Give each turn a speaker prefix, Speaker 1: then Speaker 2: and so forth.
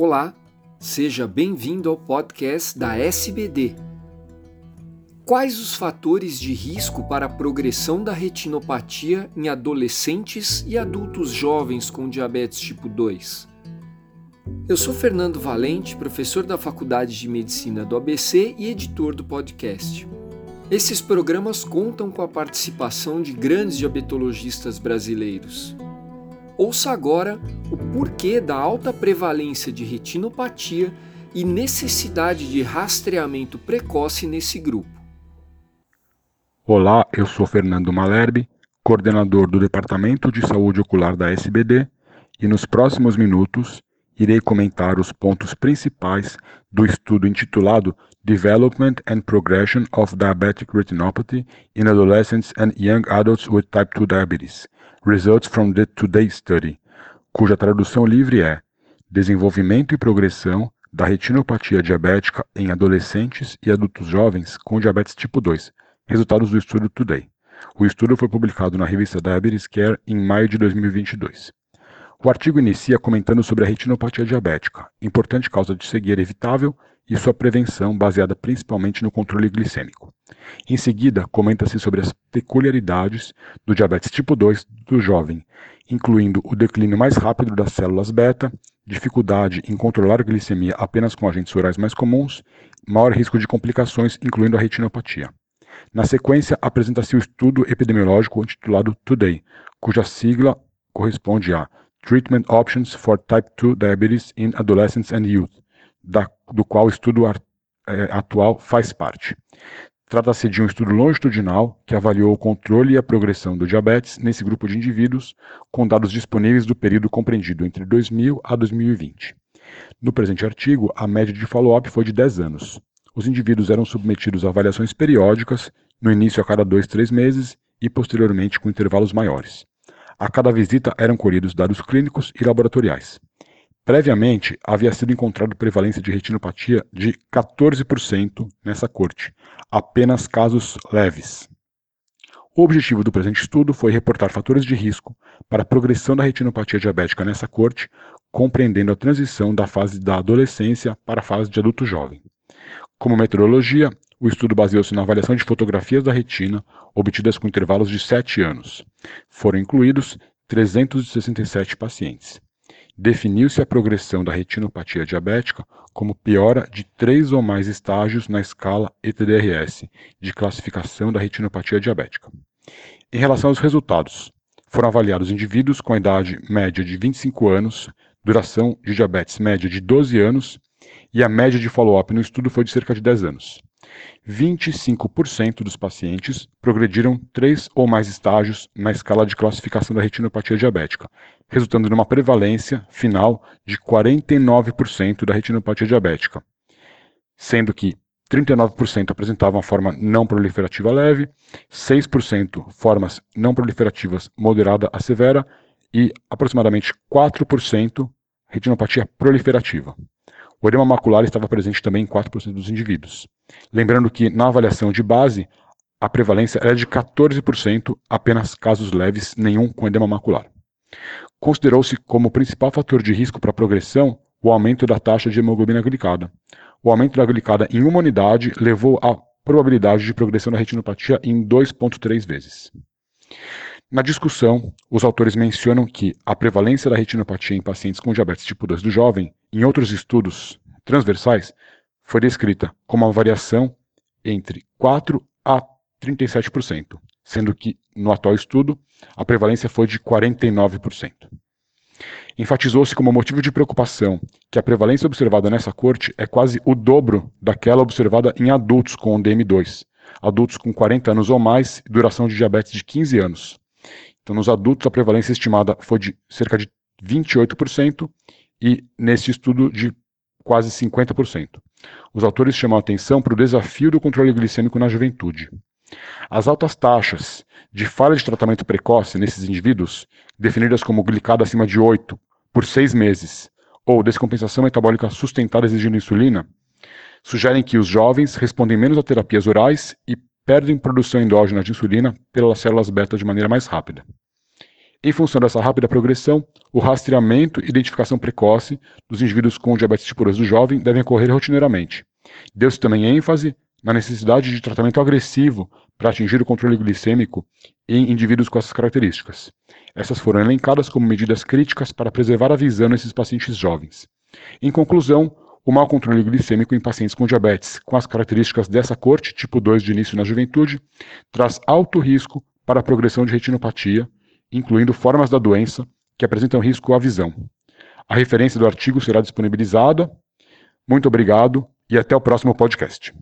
Speaker 1: Olá, seja bem-vindo ao podcast da SBD. Quais os fatores de risco para a progressão da retinopatia em adolescentes e adultos jovens com diabetes tipo 2? Eu sou Fernando Valente, professor da Faculdade de Medicina do ABC e editor do podcast. Esses programas contam com a participação de grandes diabetologistas brasileiros. Ouça agora o porquê da alta prevalência de retinopatia e necessidade de rastreamento precoce nesse grupo.
Speaker 2: Olá, eu sou Fernando Malerbe, coordenador do Departamento de Saúde Ocular da SBD, e nos próximos minutos irei comentar os pontos principais do estudo intitulado Development and Progression of Diabetic Retinopathy in Adolescents and Young Adults with Type 2 Diabetes Results from the Today Study, cuja tradução livre é Desenvolvimento e progressão da retinopatia diabética em adolescentes e adultos jovens com diabetes tipo 2. Resultados do estudo Today. O estudo foi publicado na revista Diabetes Care em maio de 2022. O artigo inicia comentando sobre a retinopatia diabética, importante causa de cegueira evitável e sua prevenção baseada principalmente no controle glicêmico. Em seguida, comenta-se sobre as peculiaridades do diabetes tipo 2 do jovem, incluindo o declínio mais rápido das células beta, dificuldade em controlar a glicemia apenas com agentes orais mais comuns, maior risco de complicações, incluindo a retinopatia. Na sequência, apresenta-se o estudo epidemiológico intitulado Today, cuja sigla corresponde a Treatment Options for Type 2 Diabetes in Adolescents and Youth, da, do qual o estudo é, atual faz parte. Trata-se de um estudo longitudinal que avaliou o controle e a progressão do diabetes nesse grupo de indivíduos, com dados disponíveis do período compreendido entre 2000 a 2020. No presente artigo, a média de follow-up foi de 10 anos. Os indivíduos eram submetidos a avaliações periódicas, no início a cada 2, 3 meses e posteriormente com intervalos maiores. A cada visita eram colhidos dados clínicos e laboratoriais. Previamente, havia sido encontrado prevalência de retinopatia de 14% nessa corte, apenas casos leves. O objetivo do presente estudo foi reportar fatores de risco para a progressão da retinopatia diabética nessa corte, compreendendo a transição da fase da adolescência para a fase de adulto jovem. Como metodologia, o estudo baseou-se na avaliação de fotografias da retina obtidas com intervalos de 7 anos. Foram incluídos 367 pacientes definiu-se a progressão da retinopatia diabética como piora de três ou mais estágios na escala ETDRS, de classificação da retinopatia diabética. Em relação aos resultados, foram avaliados indivíduos com idade média de 25 anos, duração de diabetes média de 12 anos e a média de follow-up no estudo foi de cerca de 10 anos. 25% dos pacientes progrediram três ou mais estágios na escala de classificação da retinopatia diabética, resultando numa prevalência final de 49% da retinopatia diabética, sendo que 39% apresentavam forma não proliferativa leve, 6% formas não proliferativas moderada a severa e aproximadamente 4% retinopatia proliferativa. O edema macular estava presente também em 4% dos indivíduos. Lembrando que na avaliação de base, a prevalência era de 14%, apenas casos leves, nenhum com edema macular. Considerou-se como principal fator de risco para progressão o aumento da taxa de hemoglobina glicada. O aumento da glicada em uma unidade levou a probabilidade de progressão da retinopatia em 2,3 vezes. Na discussão, os autores mencionam que a prevalência da retinopatia em pacientes com diabetes tipo 2 do jovem, em outros estudos transversais, foi descrita como uma variação entre 4 a 37%, sendo que no atual estudo a prevalência foi de 49%. Enfatizou-se como motivo de preocupação que a prevalência observada nessa corte é quase o dobro daquela observada em adultos com DM2, adultos com 40 anos ou mais e duração de diabetes de 15 anos, então, nos adultos, a prevalência estimada foi de cerca de 28% e nesse estudo de quase 50%. Os autores chamam a atenção para o desafio do controle glicêmico na juventude. As altas taxas de falha de tratamento precoce nesses indivíduos, definidas como glicada acima de 8 por 6 meses, ou descompensação metabólica sustentada exigindo insulina, sugerem que os jovens respondem menos a terapias orais e perdem produção endógena de insulina pelas células beta de maneira mais rápida. Em função dessa rápida progressão, o rastreamento e identificação precoce dos indivíduos com diabetes tipo 2 do jovem devem ocorrer rotineiramente. Deu-se também ênfase na necessidade de tratamento agressivo para atingir o controle glicêmico em indivíduos com essas características. Essas foram elencadas como medidas críticas para preservar a visão nesses pacientes jovens. Em conclusão, o mau controle glicêmico em pacientes com diabetes, com as características dessa corte, tipo 2 de início na juventude, traz alto risco para a progressão de retinopatia, incluindo formas da doença que apresentam risco à visão. A referência do artigo será disponibilizada. Muito obrigado e até o próximo podcast.